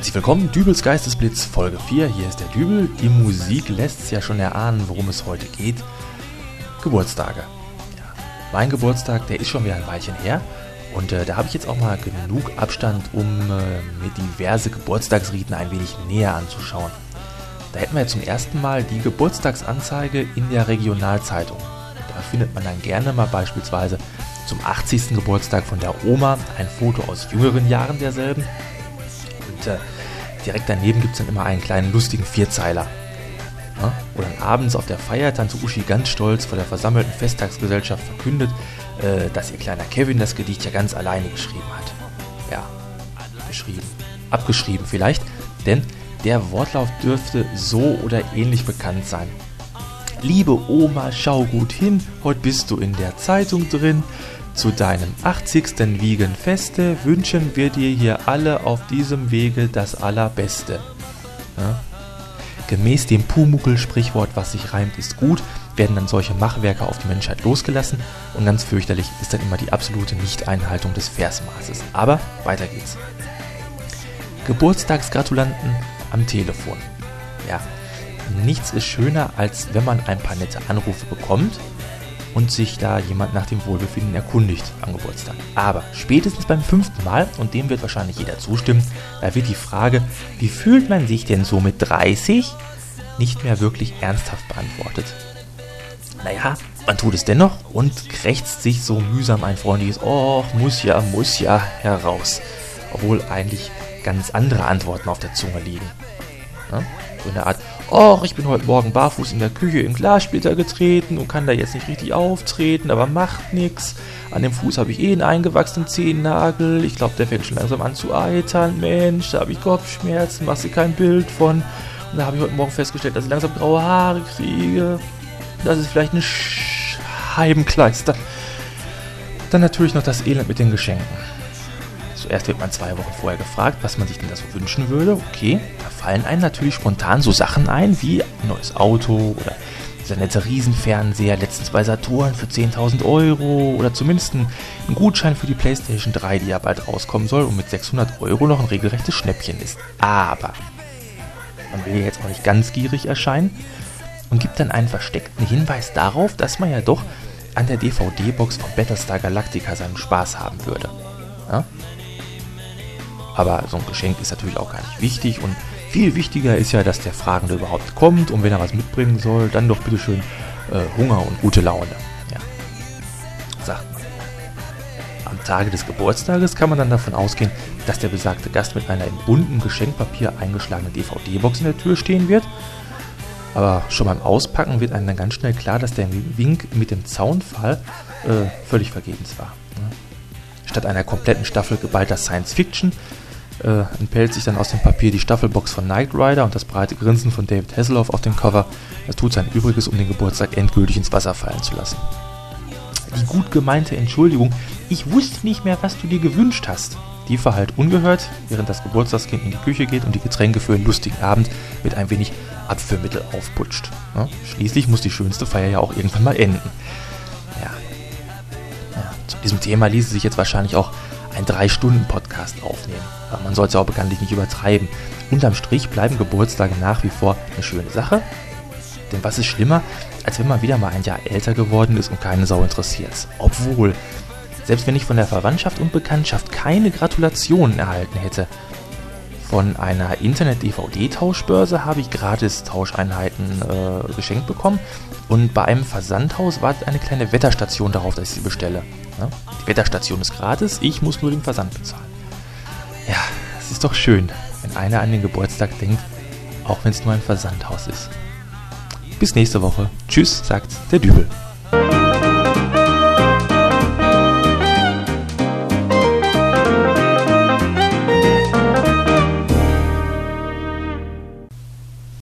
herzlich willkommen, Dübels Geistesblitz Folge 4. Hier ist der Dübel. Die Musik lässt es ja schon erahnen, worum es heute geht. Geburtstage. Ja, mein Geburtstag, der ist schon wieder ein Weilchen her. Und äh, da habe ich jetzt auch mal genug Abstand, um äh, mir diverse Geburtstagsriten ein wenig näher anzuschauen. Da hätten wir zum ersten Mal die Geburtstagsanzeige in der Regionalzeitung. Da findet man dann gerne mal beispielsweise zum 80. Geburtstag von der Oma ein Foto aus jüngeren Jahren derselben. Und äh, direkt daneben gibt es dann immer einen kleinen lustigen Vierzeiler. Ja? Dann abends auf der Feier Tante Uschi ganz stolz vor der versammelten Festtagsgesellschaft verkündet, äh, dass ihr kleiner Kevin das Gedicht ja ganz alleine geschrieben hat. Ja, geschrieben. Abgeschrieben vielleicht, denn der Wortlauf dürfte so oder ähnlich bekannt sein. Liebe Oma, schau gut hin, heute bist du in der Zeitung drin. Zu deinem 80. Wiegenfeste wünschen wir dir hier alle auf diesem Wege das Allerbeste. Ja? Gemäß dem Pumuckel-Sprichwort, was sich reimt, ist gut, werden dann solche Machwerke auf die Menschheit losgelassen und ganz fürchterlich ist dann immer die absolute Nichteinhaltung des Versmaßes. Aber weiter geht's. Geburtstagsgratulanten am Telefon. Ja, nichts ist schöner, als wenn man ein paar nette Anrufe bekommt und sich da jemand nach dem Wohlbefinden erkundigt am Geburtstag. Aber spätestens beim fünften Mal, und dem wird wahrscheinlich jeder zustimmen, da wird die Frage, wie fühlt man sich denn so mit 30, nicht mehr wirklich ernsthaft beantwortet. Naja, man tut es dennoch und krächzt sich so mühsam ein freundliches Oh, muss ja, muss ja heraus. Obwohl eigentlich ganz andere Antworten auf der Zunge liegen. Ja? So in der Art, oh, ich bin heute Morgen barfuß in der Küche in Glassplitter getreten und kann da jetzt nicht richtig auftreten, aber macht nichts. An dem Fuß habe ich eh einen eingewachsenen Zehennagel. Ich glaube, der fängt schon langsam an zu eitern. Mensch, da habe ich Kopfschmerzen, machst du kein Bild von. Und da habe ich heute Morgen festgestellt, dass ich langsam graue Haare kriege. Das ist vielleicht ein Scheibenkleister. Dann natürlich noch das Elend mit den Geschenken. Zuerst wird man zwei Wochen vorher gefragt, was man sich denn da so wünschen würde. Okay, da fallen einem natürlich spontan so Sachen ein wie ein neues Auto oder dieser nette Riesenfernseher, letztens bei Saturn für 10.000 Euro oder zumindest ein, ein Gutschein für die PlayStation 3, die ja bald rauskommen soll und mit 600 Euro noch ein regelrechtes Schnäppchen ist. Aber man will ja jetzt auch nicht ganz gierig erscheinen und gibt dann einen versteckten Hinweis darauf, dass man ja doch an der DVD-Box von Battlestar Galactica seinen Spaß haben würde. Aber so ein Geschenk ist natürlich auch gar nicht wichtig und viel wichtiger ist ja, dass der Fragende überhaupt kommt und wenn er was mitbringen soll, dann doch bitteschön äh, Hunger und gute Laune. Ja. Sagt man. Am Tage des Geburtstages kann man dann davon ausgehen, dass der besagte Gast mit einer in buntem Geschenkpapier eingeschlagenen DVD-Box in der Tür stehen wird. Aber schon beim Auspacken wird einem dann ganz schnell klar, dass der Wink mit dem Zaunfall äh, völlig vergebens war. Statt einer kompletten Staffel geballter Science Fiction äh, entpellt sich dann aus dem Papier die Staffelbox von Knight Rider und das breite Grinsen von David Hasselhoff auf dem Cover. Das tut sein Übriges, um den Geburtstag endgültig ins Wasser fallen zu lassen. Die gut gemeinte Entschuldigung, ich wusste nicht mehr, was du dir gewünscht hast. Die verhallt ungehört, während das Geburtstagskind in die Küche geht und die Getränke für einen lustigen Abend mit ein wenig Abführmittel aufputscht. Ja, schließlich muss die schönste Feier ja auch irgendwann mal enden. Ja. ja zu diesem Thema ließe sich jetzt wahrscheinlich auch ein 3-Stunden-Podcast aufnehmen. Aber man soll es auch bekanntlich nicht übertreiben. Unterm Strich bleiben Geburtstage nach wie vor eine schöne Sache. Denn was ist schlimmer, als wenn man wieder mal ein Jahr älter geworden ist und keine Sau interessiert? Obwohl, selbst wenn ich von der Verwandtschaft und Bekanntschaft keine Gratulationen erhalten hätte, von einer Internet-DVD-Tauschbörse habe ich gratis Tauscheinheiten äh, geschenkt bekommen und bei einem Versandhaus wartet eine kleine Wetterstation darauf, dass ich sie bestelle. Ja? Die Wetterstation ist gratis, ich muss nur den Versand bezahlen. Ja, es ist doch schön, wenn einer an den Geburtstag denkt, auch wenn es nur ein Versandhaus ist. Bis nächste Woche. Tschüss, sagt der Dübel.